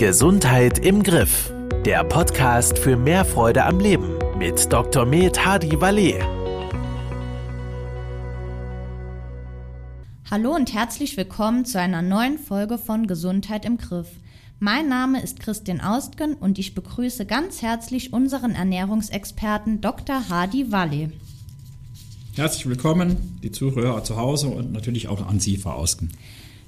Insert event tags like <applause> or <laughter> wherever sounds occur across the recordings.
Gesundheit im Griff. Der Podcast für mehr Freude am Leben mit Dr. Med Hadi Valet. Hallo und herzlich willkommen zu einer neuen Folge von Gesundheit im Griff. Mein Name ist Christian Austgen und ich begrüße ganz herzlich unseren Ernährungsexperten Dr. Hadi Valle. Herzlich willkommen, die Zuhörer zu Hause und natürlich auch an Sie, Frau Ausken.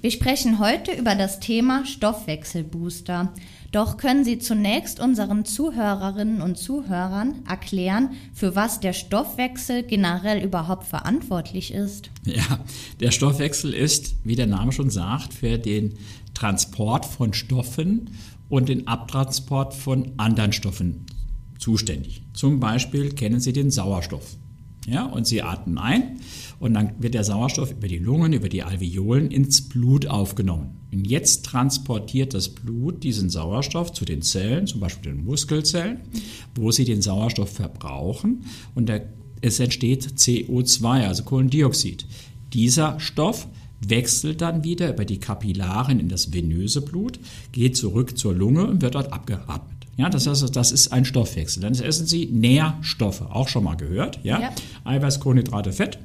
Wir sprechen heute über das Thema Stoffwechselbooster. Doch können Sie zunächst unseren Zuhörerinnen und Zuhörern erklären, für was der Stoffwechsel generell überhaupt verantwortlich ist? Ja, der Stoffwechsel ist, wie der Name schon sagt, für den Transport von Stoffen und den Abtransport von anderen Stoffen zuständig. Zum Beispiel kennen Sie den Sauerstoff. Ja, und Sie atmen ein und dann wird der Sauerstoff über die Lungen, über die Alveolen ins Blut aufgenommen. Und jetzt transportiert das Blut diesen Sauerstoff zu den Zellen, zum Beispiel den Muskelzellen, wo sie den Sauerstoff verbrauchen und der, es entsteht CO2, also Kohlendioxid. Dieser Stoff wechselt dann wieder über die Kapillaren in das venöse Blut, geht zurück zur Lunge und wird dort abgeatmet. Ja, das, heißt, das ist ein Stoffwechsel. Dann essen Sie Nährstoffe, auch schon mal gehört. Ja? ja. Eiweiß, Kohlenhydrate, Fett.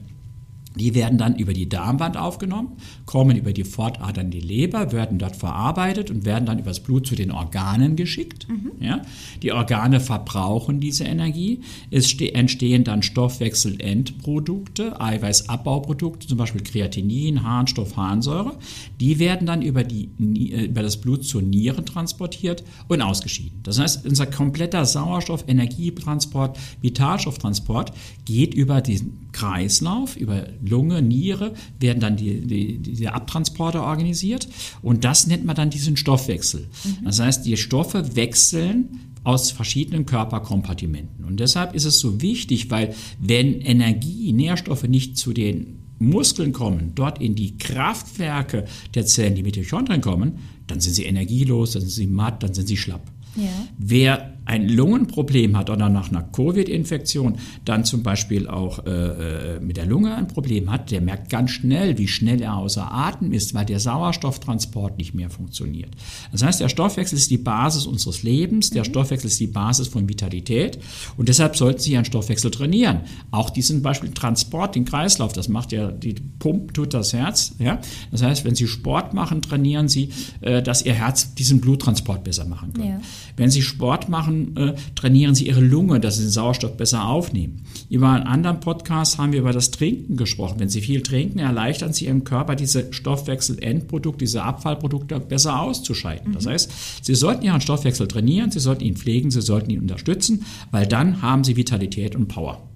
Die werden dann über die Darmwand aufgenommen, kommen über die Fortadern in die Leber, werden dort verarbeitet und werden dann übers Blut zu den Organen geschickt. Mhm. Ja? Die Organe verbrauchen diese Energie. Es entstehen dann Stoffwechselendprodukte, Eiweißabbauprodukte, zum Beispiel Kreatinin, Harnstoff, Harnsäure. Die werden dann über, die, äh, über das Blut zur Niere transportiert und ausgeschieden. Das heißt, unser kompletter Sauerstoff, Energietransport, Vitalstofftransport geht über diesen Kreislauf, über Lunge, Niere, werden dann die, die, diese Abtransporte organisiert und das nennt man dann diesen Stoffwechsel. Mhm. Das heißt, die Stoffe wechseln aus verschiedenen Körperkompartimenten. Und deshalb ist es so wichtig, weil wenn Energie, Nährstoffe nicht zu den Muskeln kommen, dort in die Kraftwerke der Zellen, die Mitochondrien kommen, dann sind sie energielos, dann sind sie matt, dann sind sie schlapp. Ja. Wer ein Lungenproblem hat oder nach einer Covid-Infektion dann zum Beispiel auch äh, äh, mit der Lunge ein Problem hat, der merkt ganz schnell, wie schnell er außer Atem ist, weil der Sauerstofftransport nicht mehr funktioniert. Das heißt, der Stoffwechsel ist die Basis unseres Lebens, der mhm. Stoffwechsel ist die Basis von Vitalität und deshalb sollten Sie Ihren Stoffwechsel trainieren. Auch diesen Beispiel Transport, den Kreislauf, das macht ja, die Pump tut das Herz. Ja? Das heißt, wenn Sie Sport machen, trainieren Sie, äh, dass Ihr Herz diesen Bluttransport besser machen kann. Ja. Wenn Sie Sport machen, äh, trainieren sie ihre Lunge, dass sie den Sauerstoff besser aufnehmen. Über einen anderen Podcast haben wir über das Trinken gesprochen. Wenn sie viel trinken, erleichtern sie ihrem Körper diese Stoffwechselendprodukte, diese Abfallprodukte besser auszuscheiden. Mhm. Das heißt, sie sollten ihren Stoffwechsel trainieren, sie sollten ihn pflegen, sie sollten ihn unterstützen, weil dann haben sie Vitalität und Power.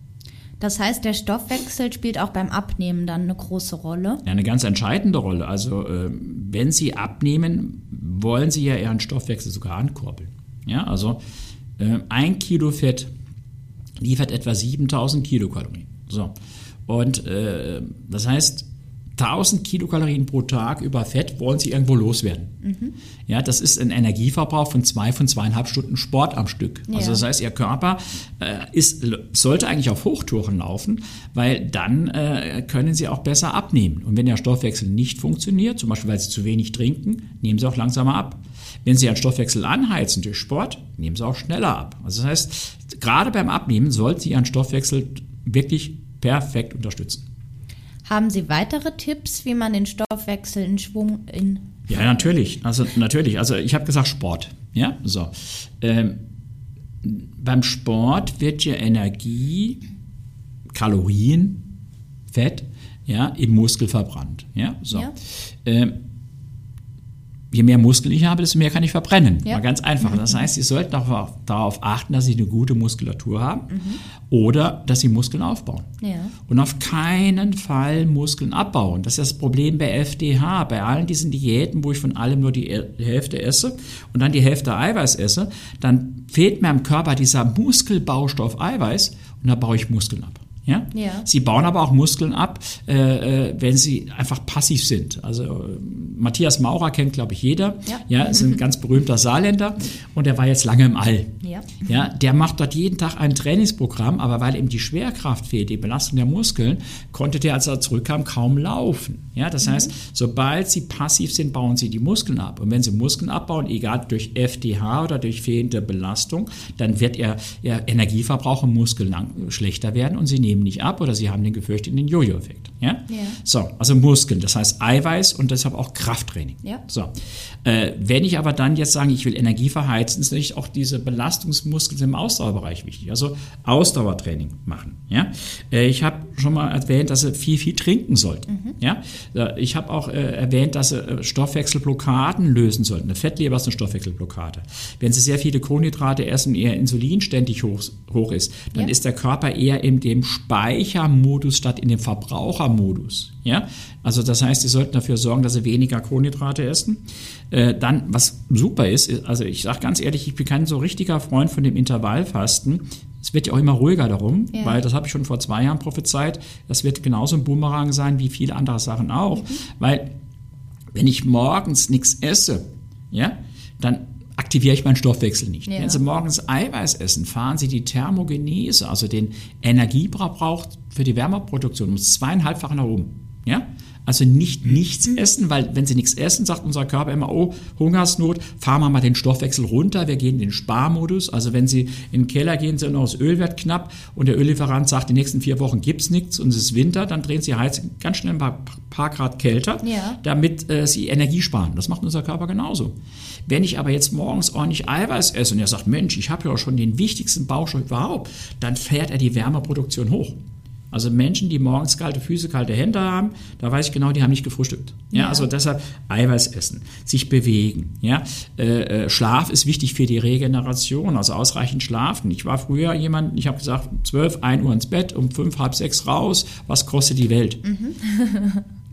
Das heißt, der Stoffwechsel spielt auch beim Abnehmen dann eine große Rolle? Ja, eine ganz entscheidende Rolle. Also äh, wenn Sie abnehmen, wollen Sie ja Ihren Stoffwechsel sogar ankurbeln. Ja, also ein Kilo Fett liefert etwa 7000 Kilokalorien. So. Und äh, das heißt, 1000 Kilokalorien pro Tag über Fett wollen sie irgendwo loswerden. Mhm. Ja, das ist ein Energieverbrauch von zwei, von zweieinhalb Stunden Sport am Stück. Ja. Also das heißt, ihr Körper äh, ist, sollte eigentlich auf Hochtouren laufen, weil dann äh, können sie auch besser abnehmen. Und wenn der Stoffwechsel nicht funktioniert, zum Beispiel weil sie zu wenig trinken, nehmen sie auch langsamer ab. Wenn Sie Ihren Stoffwechsel anheizen durch Sport, nehmen Sie auch schneller ab. Also das heißt, gerade beim Abnehmen sollten Sie Ihren Stoffwechsel wirklich perfekt unterstützen. Haben Sie weitere Tipps, wie man den Stoffwechsel in Schwung in ja, natürlich. Also natürlich. Also ich habe gesagt Sport. Ja, so. Ähm, beim Sport wird ja Energie, Kalorien, Fett, ja, im Muskel verbrannt. Ja, so. Ja. Ähm, je mehr Muskeln ich habe, desto mehr kann ich verbrennen. Ja. Mal ganz einfach. Das heißt, Sie sollten auch darauf achten, dass Sie eine gute Muskulatur haben mhm. oder dass Sie Muskeln aufbauen. Ja. Und auf keinen Fall Muskeln abbauen. Das ist das Problem bei FDH, bei allen diesen Diäten, wo ich von allem nur die Hälfte esse und dann die Hälfte Eiweiß esse, dann fehlt mir im Körper dieser Muskelbaustoff Eiweiß und da baue ich Muskeln ab. Ja? Ja. Sie bauen aber auch Muskeln ab, äh, äh, wenn sie einfach passiv sind. Also äh, Matthias Maurer kennt, glaube ich, jeder. Ja. ja, ist ein <laughs> ganz berühmter Saarländer und der war jetzt lange im All. Ja. Ja, der macht dort jeden Tag ein Trainingsprogramm, aber weil ihm die Schwerkraft fehlt, die Belastung der Muskeln, konnte der, als er zurückkam, kaum laufen. Ja, das heißt, sobald sie passiv sind, bauen sie die Muskeln ab. Und wenn sie Muskeln abbauen, egal durch FDH oder durch fehlende Belastung, dann wird ihr, ihr Energieverbrauch im Muskel lang, schlechter werden und sie nehmen nicht ab oder sie haben den gefürchteten Jojo-Effekt. Ja? Ja. So, also Muskeln, das heißt Eiweiß und deshalb auch Krafttraining. Ja. So, äh, wenn ich aber dann jetzt sage, ich will Energie verheizen, ist natürlich auch diese Belastungsmuskeln im Ausdauerbereich wichtig. Also Ausdauertraining machen. Ja, äh, ich habe schon mal erwähnt, dass sie viel, viel trinken sollten. Ja, Äh, ich habe auch äh, erwähnt, dass sie äh, Stoffwechselblockaden lösen sollten. Eine Fettleber ist eine Stoffwechselblockade. Wenn sie sehr viele Kohlenhydrate essen, ihr Insulin ständig hoch, hoch ist, dann Ja. ist der Körper eher in dem Speichermodus statt in dem Verbrauchermodus. Ja, also das heißt, sie sollten dafür sorgen, dass sie weniger Kohlenhydrate essen. Äh, dann, was super ist, ist also ich sage ganz ehrlich, ich bin kein so richtiger Freund von dem Intervallfasten. Es wird ja auch immer ruhiger darum, Ja. weil das habe ich schon vor zwei Jahren prophezeit. Das wird genauso ein Boomerang sein wie viele andere Sachen auch, weil wenn ich morgens nichts esse, ja, dann aktiviere ich meinen Stoffwechsel nicht. Ja. Wenn Sie morgens Eiweiß essen, fahren Sie die Thermogenese, also den Energieverbrauch für die Wärmeproduktion, um das zweieinhalbfache nach oben. Ja? Also nicht nichts essen, weil wenn Sie nichts essen, sagt unser Körper immer, oh, Hungersnot, fahren wir mal den Stoffwechsel runter, wir gehen in den Sparmodus. Also wenn Sie in den Keller gehen, sind noch das Öl wird knapp und der Öllieferant sagt, die nächsten vier Wochen gibt's nichts und es ist Winter, dann drehen Sie Heizung ganz schnell ein paar, paar Grad kälter, Ja. damit äh, Sie Energie sparen. Das macht unser Körper genauso. Wenn ich aber jetzt morgens ordentlich Eiweiß esse und er sagt, Mensch, ich habe ja schon den wichtigsten Baustoff überhaupt, dann fährt er die Wärmeproduktion hoch. Also Menschen, die morgens kalte Füße, kalte Hände haben, da weiß ich genau, die haben nicht gefrühstückt. Ja, Ja. also deshalb Eiweiß essen, sich bewegen. Ja, äh, äh, Schlaf ist wichtig für die Regeneration, also ausreichend schlafen. Ich war früher jemand, ich habe gesagt, 12, 1 Uhr ins Bett, um 5, halb 6 raus. Was kostet die Welt? <laughs>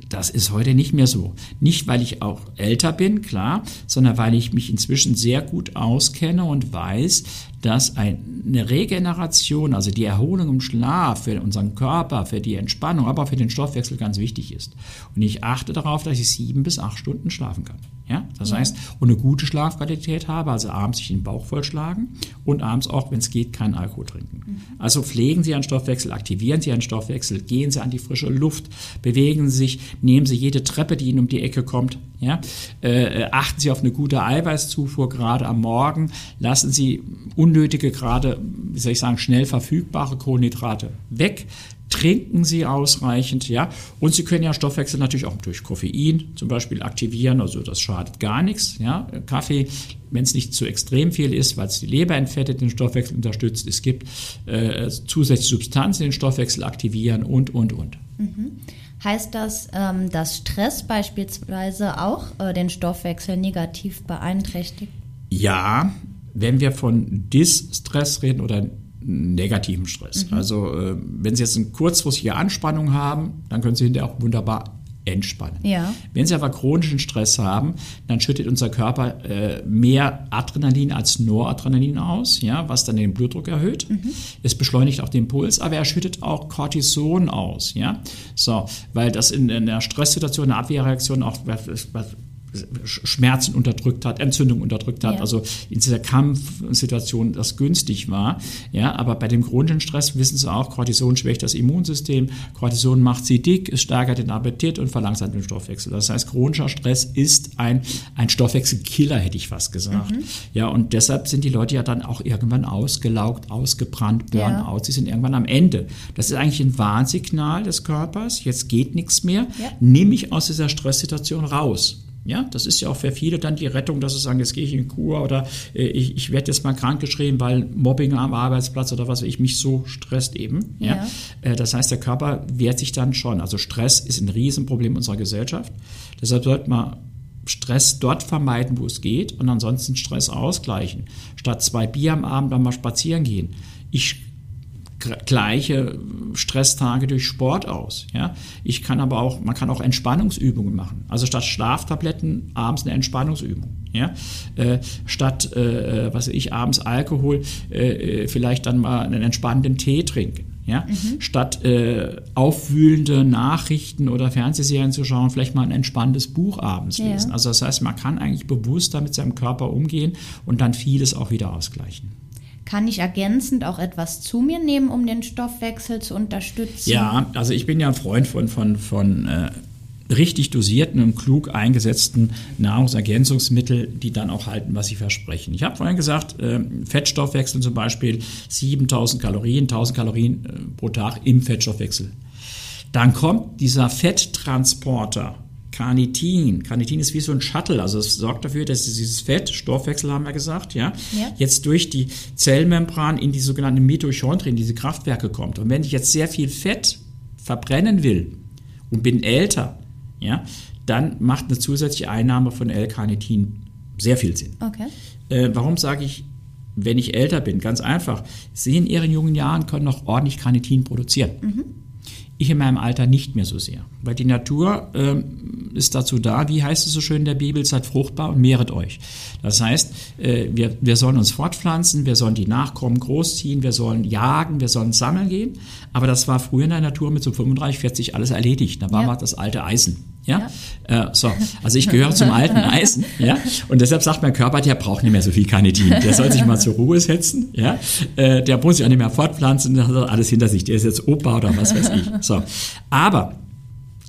Das ist heute nicht mehr so. Nicht, weil ich auch älter bin, klar, sondern weil ich mich inzwischen sehr gut auskenne und weiß, dass eine Regeneration, also die Erholung im Schlaf für unseren Körper, für die Entspannung, aber auch für den Stoffwechsel ganz wichtig ist. Und ich achte darauf, dass ich sieben bis acht Stunden schlafen kann. Ja, das heißt, und eine gute Schlafqualität habe, also abends sich den Bauch vollschlagen und abends auch, wenn es geht, keinen Alkohol trinken. Also pflegen Sie Ihren Stoffwechsel, aktivieren Sie Ihren Stoffwechsel, gehen Sie an die frische Luft, bewegen Sie sich, nehmen Sie jede Treppe, die Ihnen um die Ecke kommt. Ja, äh, achten Sie auf eine gute Eiweißzufuhr gerade am Morgen. Lassen Sie unnötige, gerade, wie soll ich sagen, schnell verfügbare Kohlenhydrate weg trinken Sie ausreichend, ja. Und Sie können ja Stoffwechsel natürlich auch durch Koffein zum Beispiel aktivieren, also das schadet gar nichts, ja. Kaffee, wenn es nicht zu extrem viel ist, weil es die Leber entfettet, den Stoffwechsel unterstützt, es gibt äh, zusätzliche Substanzen, die den Stoffwechsel aktivieren und, und, und. Heißt das, ähm, dass Stress beispielsweise auch äh, den Stoffwechsel negativ beeinträchtigt? Ja, wenn wir von Distress reden oder negativen Stress. Also äh, wenn Sie jetzt eine kurzfristige Anspannung haben, dann können Sie hinterher auch wunderbar entspannen. Ja. Wenn Sie aber chronischen Stress haben, dann schüttet unser Körper äh, mehr Adrenalin als Noradrenalin aus, ja, was dann den Blutdruck erhöht. Es beschleunigt auch den Puls, aber er schüttet auch Cortison aus, ja. So, weil das in, in einer Stresssituation, eine Abwehrreaktion auch was, Schmerzen unterdrückt hat, Entzündung unterdrückt hat, Ja. also in dieser Kampfsituation das günstig war. Ja, aber bei dem chronischen Stress wissen Sie auch, Cortison schwächt das Immunsystem, Cortison macht Sie dick, es steigert den Appetit und verlangsamt den Stoffwechsel. Das heißt, chronischer Stress ist ein, ein Stoffwechselkiller, hätte ich fast gesagt. Ja, und deshalb sind die Leute ja dann auch irgendwann ausgelaugt, ausgebrannt, Ja. Burnout. Sie sind irgendwann am Ende. Das ist eigentlich ein Warnsignal des Körpers. Jetzt geht nichts mehr. Ja. Nimm mich aus dieser Stresssituation raus. Ja, das ist ja auch für viele dann die Rettung, dass sie sagen, jetzt gehe ich in Kur oder äh, ich, ich werde jetzt mal krankgeschrieben, weil Mobbing am Arbeitsplatz oder was weiß ich mich so stresst eben. Ja. Ja. Äh, das heißt, der Körper wehrt sich dann schon. Also Stress ist ein Riesenproblem unserer Gesellschaft. Deshalb sollte man Stress dort vermeiden, wo es geht und ansonsten Stress ausgleichen. Statt zwei Bier am Abend dann mal spazieren gehen. Ich gleiche Stresstage durch Sport aus. Ja? Ich kann aber auch, man kann auch Entspannungsübungen machen. Also statt Schlaftabletten abends eine Entspannungsübung. Ja? Äh, statt, äh, was weiß ich, abends Alkohol, äh, äh, vielleicht dann mal einen entspannenden Tee trinken. Ja? Mhm. Statt äh, aufwühlende Nachrichten oder Fernsehserien zu schauen, vielleicht mal ein entspanntes Buch abends lesen. Ja. Also das heißt, man kann eigentlich bewusster mit seinem Körper umgehen und dann vieles auch wieder ausgleichen. Kann ich ergänzend auch etwas zu mir nehmen, um den Stoffwechsel zu unterstützen? Ja, also ich bin ja ein Freund von, von, von äh, richtig dosierten und klug eingesetzten Nahrungsergänzungsmitteln, die dann auch halten, was sie versprechen. Ich habe vorhin gesagt, äh, Fettstoffwechsel zum Beispiel 7000 Kalorien, 1000 Kalorien äh, pro Tag im Fettstoffwechsel. Dann kommt dieser Fetttransporter, Carnitin. Carnitin ist wie so ein Shuttle, also es sorgt dafür, dass dieses Fett, Stoffwechsel haben wir gesagt, ja, ja. jetzt durch die Zellmembran in die sogenannten Mitochondrien, diese Kraftwerke kommt. Und wenn ich jetzt sehr viel Fett verbrennen will und bin älter, ja, dann macht eine zusätzliche Einnahme von L-Carnitin sehr viel Sinn. Okay. Äh, warum sage ich, wenn ich älter bin? Ganz einfach. Sie in ihren jungen Jahren können noch ordentlich Carnitin produzieren. Mhm. Ich in meinem Alter nicht mehr so sehr. Weil die Natur ähm, ist dazu da, wie heißt es so schön in der Bibel, seid fruchtbar und mehret euch. Das heißt, äh, wir, wir sollen uns fortpflanzen, wir sollen die Nachkommen großziehen, wir sollen jagen, wir sollen sammeln gehen. Aber das war früher in der Natur mit so 35, 40 alles erledigt. Da war ja. das alte Eisen. Ja? ja. Äh, so. Also ich gehöre zum alten Eisen, ja. Und deshalb sagt mein Körper, der braucht nicht mehr so viel Carnitin. Der soll sich mal zur Ruhe setzen, ja. Äh, der muss sich auch nicht mehr fortpflanzen, der hat alles hinter sich. Der ist jetzt Opa oder was weiß ich. So. Aber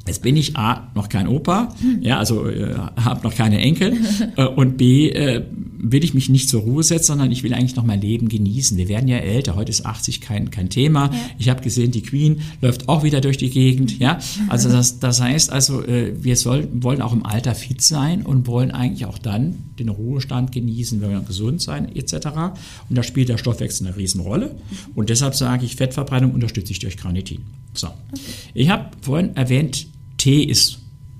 Jetzt bin ich A, noch kein Opa, ja, also äh, habe noch keine Enkel <laughs> äh, und B, äh, will ich mich nicht zur Ruhe setzen, sondern ich will eigentlich noch mein Leben genießen. Wir werden ja älter, heute ist 80 kein, kein Thema. Ja. Ich habe gesehen, die Queen läuft auch wieder durch die Gegend, ja. Also <laughs> das, das heißt also, äh, wir soll, wollen auch im Alter fit sein und wollen eigentlich auch dann den Ruhestand genießen, wenn wir gesund sein etc. Und da spielt der Stoffwechsel eine Riesenrolle und deshalb sage ich, Fettverbrennung unterstütze ich durch Carnitin. So. Okay. Ich habe vorhin erwähnt, Tee ist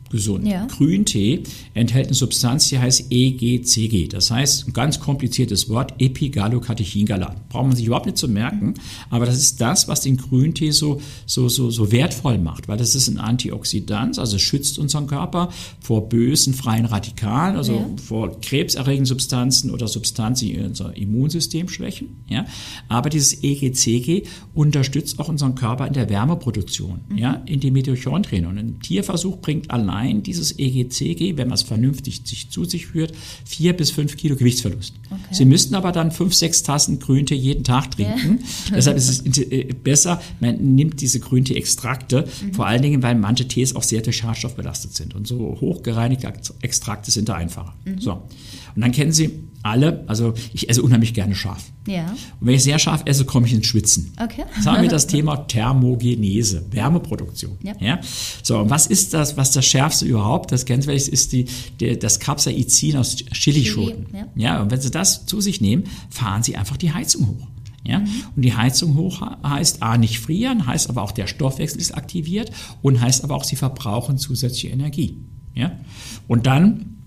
gesund. Ja. Grüntee enthält eine Substanz, die heißt EGCG. Das heißt, ein ganz kompliziertes Wort, Epigallocatechingalat. Braucht man sich überhaupt nicht zu merken, aber das ist das, was den Grüntee so, so, so, so wertvoll macht, weil das ist ein Antioxidant, also schützt unseren Körper vor bösen freien Radikalen, also ja. vor krebserregenden Substanzen oder Substanzen, die unser Immunsystem schwächen. Ja? Aber dieses EGCG unterstützt auch unseren Körper in der Wärmeproduktion, mhm. ja? in die Mitochondrien. Und ein Tierversuch bringt allein allein dieses EGCG, wenn man es vernünftig sich zu sich führt, vier bis fünf Kilo Gewichtsverlust. Okay. Sie müssten aber dann fünf, sechs Tassen Grüntee jeden Tag trinken. Ja. <laughs> Deshalb ist es äh, besser, man nimmt diese Grüntee-Extrakte, mhm. vor allen Dingen, weil manche Tees auch sehr durch Schadstoff belastet sind. Und so hochgereinigte Extrakte sind da einfacher. Mhm. So. Und dann kennen Sie alle, also ich esse unheimlich gerne scharf. Ja. Und wenn ich sehr scharf esse, komme ich ins Schwitzen. Okay. Jetzt haben wir das <laughs> Thema Thermogenese, Wärmeproduktion. Ja. ja. So, und was ist das, was das Schärfste überhaupt? Das vielleicht, ist die, der, das Capsaicin aus Chilischoten. Chili, ja. ja, und wenn Sie das zu sich nehmen, fahren Sie einfach die Heizung hoch. Ja? Mhm. Und die Heizung hoch heißt A nicht frieren, heißt aber auch der Stoffwechsel ist aktiviert und heißt aber auch, Sie verbrauchen zusätzliche Energie. Ja? Und dann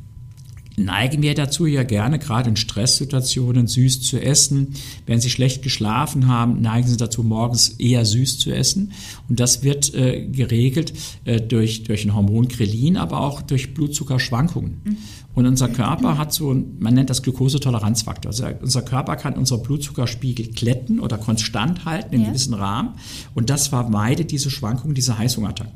neigen wir dazu ja gerne, gerade in Stresssituationen, süß zu essen. Wenn Sie schlecht geschlafen haben, neigen Sie dazu, morgens eher süß zu essen. Und das wird äh, geregelt äh, durch, durch ein Hormon Krelin, aber auch durch Blutzuckerschwankungen. Mhm. Und unser Körper hat so, man nennt das Glukosetoleranzfaktor. Also unser Körper kann unseren Blutzuckerspiegel kletten oder konstant halten in ja. gewissen Rahmen. Und das vermeidet diese Schwankungen, diese Heißhungerattacken.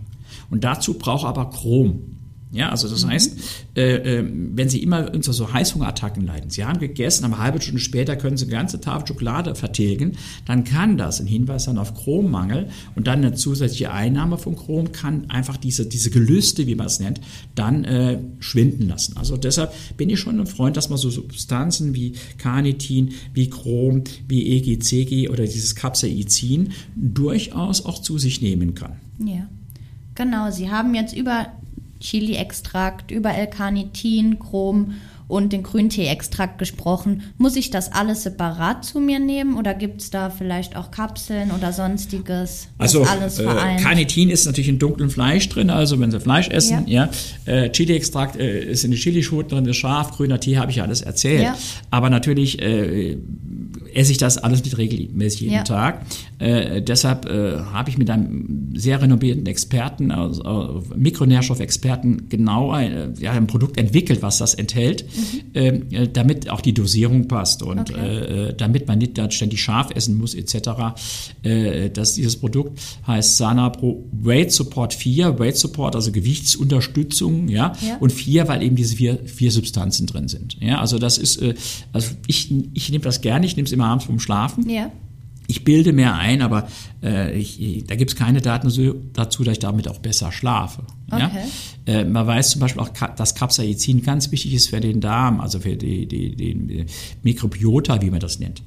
Und dazu braucht aber Chrom. Ja, also das mhm. heißt, äh, äh, wenn Sie immer unter so Heißhungerattacken leiden, Sie haben gegessen, eine halbe Stunde später können Sie eine ganze Tafel Schokolade vertilgen, dann kann das ein Hinweis sein auf Chrommangel und dann eine zusätzliche Einnahme von Chrom kann einfach diese, diese Gelüste, wie man es nennt, dann äh, schwinden lassen. Also deshalb bin ich schon ein Freund, dass man so Substanzen wie Carnitin, wie Chrom, wie EGCG oder dieses Capsaicin durchaus auch zu sich nehmen kann. Ja. Genau, Sie haben jetzt über Chili-Extrakt, über L-Carnitin, Chrom und den Grüntee-Extrakt gesprochen. Muss ich das alles separat zu mir nehmen oder gibt es da vielleicht auch Kapseln oder sonstiges? Also alles äh, Carnitin ist natürlich in dunklem Fleisch drin, also wenn Sie Fleisch essen, ja. ja. Äh, Chili-Extrakt äh, ist in den Chilischoten drin, ist scharf, grüner Tee habe ich alles erzählt. Ja. Aber natürlich äh, esse ich das alles nicht regelmäßig jeden Ja. Tag. Äh, deshalb äh, habe ich mit einem sehr renommierten Experten, also, äh, Mikronährstoffexperten, genau ein, äh, ja, ein Produkt entwickelt, was das enthält, ähm, äh, damit auch die Dosierung passt und Okay. äh, äh, damit man nicht da ständig scharf essen muss etc. Äh, das, dieses Produkt heißt Sanapro Weight Support 4, Weight Support, also Gewichtsunterstützung, ja, Ja. und 4, weil eben diese vier, vier Substanzen drin sind. Ja, also das ist, also ich, ich nehme das gerne, ich nehme es immer abends vorm Schlafen. Ja. Ich bilde mehr ein, aber äh, ich, da gibt es keine Daten dazu, dass ich damit auch besser schlafe. Ja? Okay. Äh, man weiß zum Beispiel auch, dass Capsaicin ganz wichtig ist für den Darm, also für die, die, den Mikrobiota, wie man das nennt.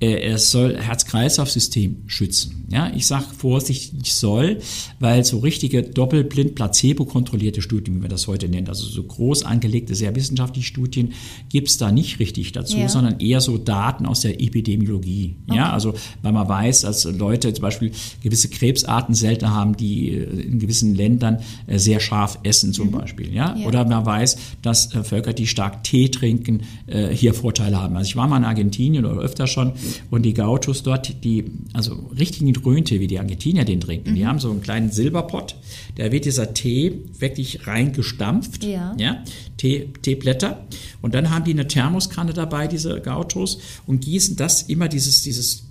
Äh, es soll Herz-Kreislauf-System schützen. Ja? Ich sage vorsichtig soll, weil so richtige doppelblind placebo-kontrollierte Studien, wie man das heute nennt, also so groß angelegte, sehr wissenschaftliche Studien, gibt es da nicht richtig dazu, Ja. sondern eher so Daten aus der Epidemiologie. Ja, also weil man weiß, dass Leute zum Beispiel gewisse Krebsarten seltener haben, die äh, in gewissen Ländern äh, sehr scharf essen zum Beispiel. Ja? Ja. oder man weiß, dass äh, Völker, die stark Tee trinken, äh, hier Vorteile haben. Also ich war mal in Argentinien oder öfter schon und die Gauchos dort, die also richtigen Grüntee, wie die Argentinier den trinken, Mhm. die haben so einen kleinen Silberpott, da wird dieser Tee wirklich reingestampft, Ja. ja, Tee, Teeblätter und dann haben die eine Thermoskanne dabei, diese Gauchos und gießen das immer dieses dieses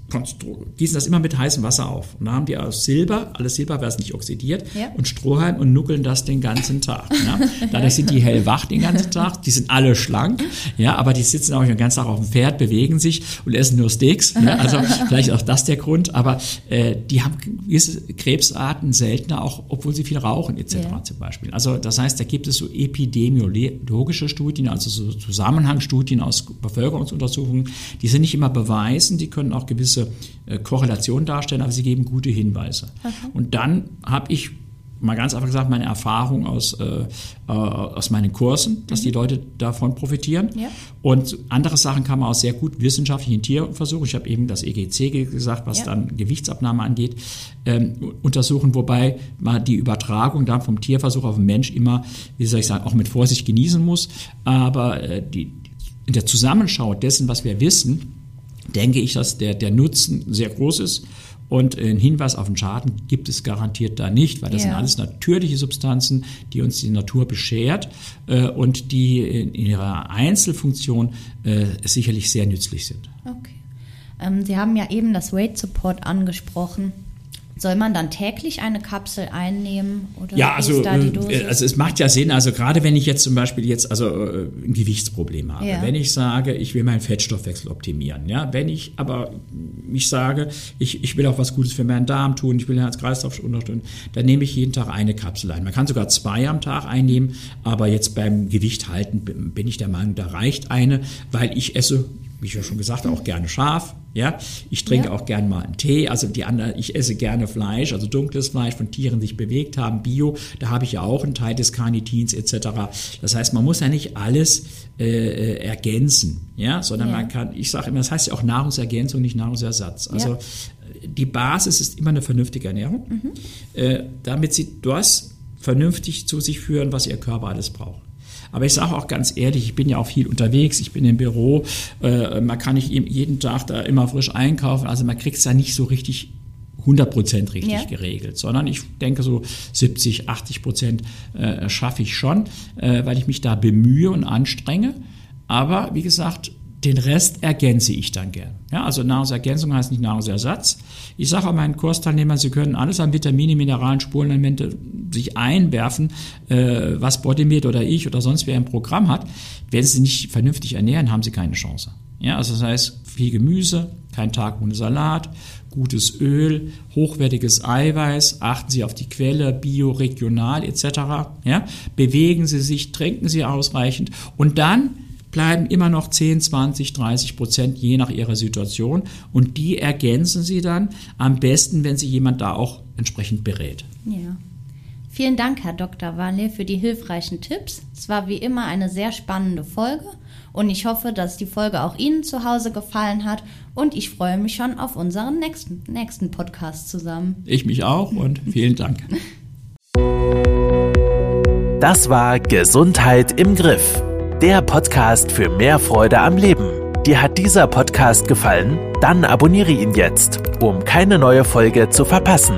gießen das immer mit heißem Wasser auf. Und da haben die aus Silber, alles Silber, weil es nicht oxidiert, Ja. und Strohhalm und nuckeln das den ganzen Tag. Ja. Dadurch sind die hellwach den ganzen Tag. Die sind alle schlank, ja, aber die sitzen auch den ganzen Tag auf dem Pferd, bewegen sich und essen nur Steaks. Ja. Also vielleicht auch das der Grund, aber äh, die haben gewisse Krebsarten seltener, auch obwohl sie viel rauchen etc. Ja. zum Beispiel. Also das heißt, da gibt es so epidemiologische Studien, also so Zusammenhangsstudien aus Bevölkerungsuntersuchungen, die sind nicht immer beweisen, die können auch gewisse äh, Korrelationen darstellen, aber sie geben gute Hinweise. Und dann habe ich mal ganz einfach gesagt, meine Erfahrung aus, äh, äh, aus meinen Kursen, dass die Leute davon profitieren. Ja. Und andere Sachen kann man auch sehr gut wissenschaftlich in Tierversuchen, ich habe eben das EGC ge- gesagt, was Ja. dann Gewichtsabnahme angeht, ähm, untersuchen, wobei man die Übertragung dann vom Tierversuch auf den Mensch immer, wie soll ich sagen, auch mit Vorsicht genießen muss. Aber äh, die, in der Zusammenschau dessen, was wir wissen, denke ich, dass der, der Nutzen sehr groß ist. Und ein Hinweis auf den Schaden gibt es garantiert da nicht, weil das Ja. sind alles natürliche Substanzen, die uns die Natur beschert äh, und die in ihrer Einzelfunktion äh, sicherlich sehr nützlich sind. Okay. Ähm, Sie haben ja eben das Weight Support angesprochen. Soll man dann täglich eine Kapsel einnehmen oder Ja, also, ist da die äh, Dosis? also es macht ja Sinn, also gerade wenn ich jetzt zum Beispiel jetzt also äh, ein Gewichtsproblem habe, Ja. wenn ich sage, ich will meinen Fettstoffwechsel optimieren, ja, wenn ich aber ich sage, ich, ich will auch was Gutes für meinen Darm tun, ich will den Herz-Kreislauf unterstützen, dann nehme ich jeden Tag eine Kapsel ein. Man kann sogar zwei am Tag einnehmen, aber jetzt beim Gewicht halten bin ich der Meinung, da reicht eine, weil ich esse, wie ich ja schon gesagt habe, auch gerne scharf, ja, ich trinke Ja. auch gern mal einen Tee. Also die anderen, ich esse gerne Fleisch, also dunkles Fleisch von Tieren, die sich bewegt haben, Bio. Da habe ich ja auch einen Teil des Carnitins etc. Das heißt, man muss ja nicht alles äh, äh, ergänzen, ja, sondern Ja. man kann, ich sage immer, das heißt ja auch Nahrungsergänzung, nicht Nahrungsersatz. Also Ja. äh, die Basis ist immer eine vernünftige Ernährung, äh, damit sie das vernünftig zu sich führen, was ihr Körper alles braucht. Aber ich sage auch ganz ehrlich, ich bin ja auch viel unterwegs, ich bin im Büro, äh, man kann nicht jeden Tag da immer frisch einkaufen, also man kriegt es ja nicht so richtig 100% richtig Ja. geregelt, sondern ich denke so 70, 80 Prozent äh, schaffe ich schon, äh, weil ich mich da bemühe und anstrenge. Aber wie gesagt, den Rest ergänze ich dann gern. Ja, also Nahrungsergänzung heißt nicht Nahrungsersatz. Ich sage auch meinen Kursteilnehmern, sie können alles an Vitamine, Mineralen, Spurenelemente sich einwerfen, äh, was Bodymeat oder ich oder sonst wer im Programm hat. Wenn sie nicht vernünftig ernähren, haben sie keine Chance. Ja, also das heißt, viel Gemüse, kein Tag ohne Salat, gutes Öl, hochwertiges Eiweiß, achten Sie auf die Quelle, bio, regional etc. Ja, bewegen Sie sich, trinken Sie ausreichend und dann bleiben immer noch 10, 20, 30 Prozent je nach Ihrer Situation und die ergänzen Sie dann am besten, wenn Sie jemand da auch entsprechend berät. Ja. Vielen Dank, Herr Dr. Walle, für die hilfreichen Tipps. Es war wie immer eine sehr spannende Folge und ich hoffe, dass die Folge auch Ihnen zu Hause gefallen hat und ich freue mich schon auf unseren nächsten, nächsten Podcast zusammen. Ich mich auch und vielen Dank. Das war Gesundheit im Griff. Der Podcast für mehr Freude am Leben. Dir hat dieser Podcast gefallen? Dann abonniere ihn jetzt, um keine neue Folge zu verpassen.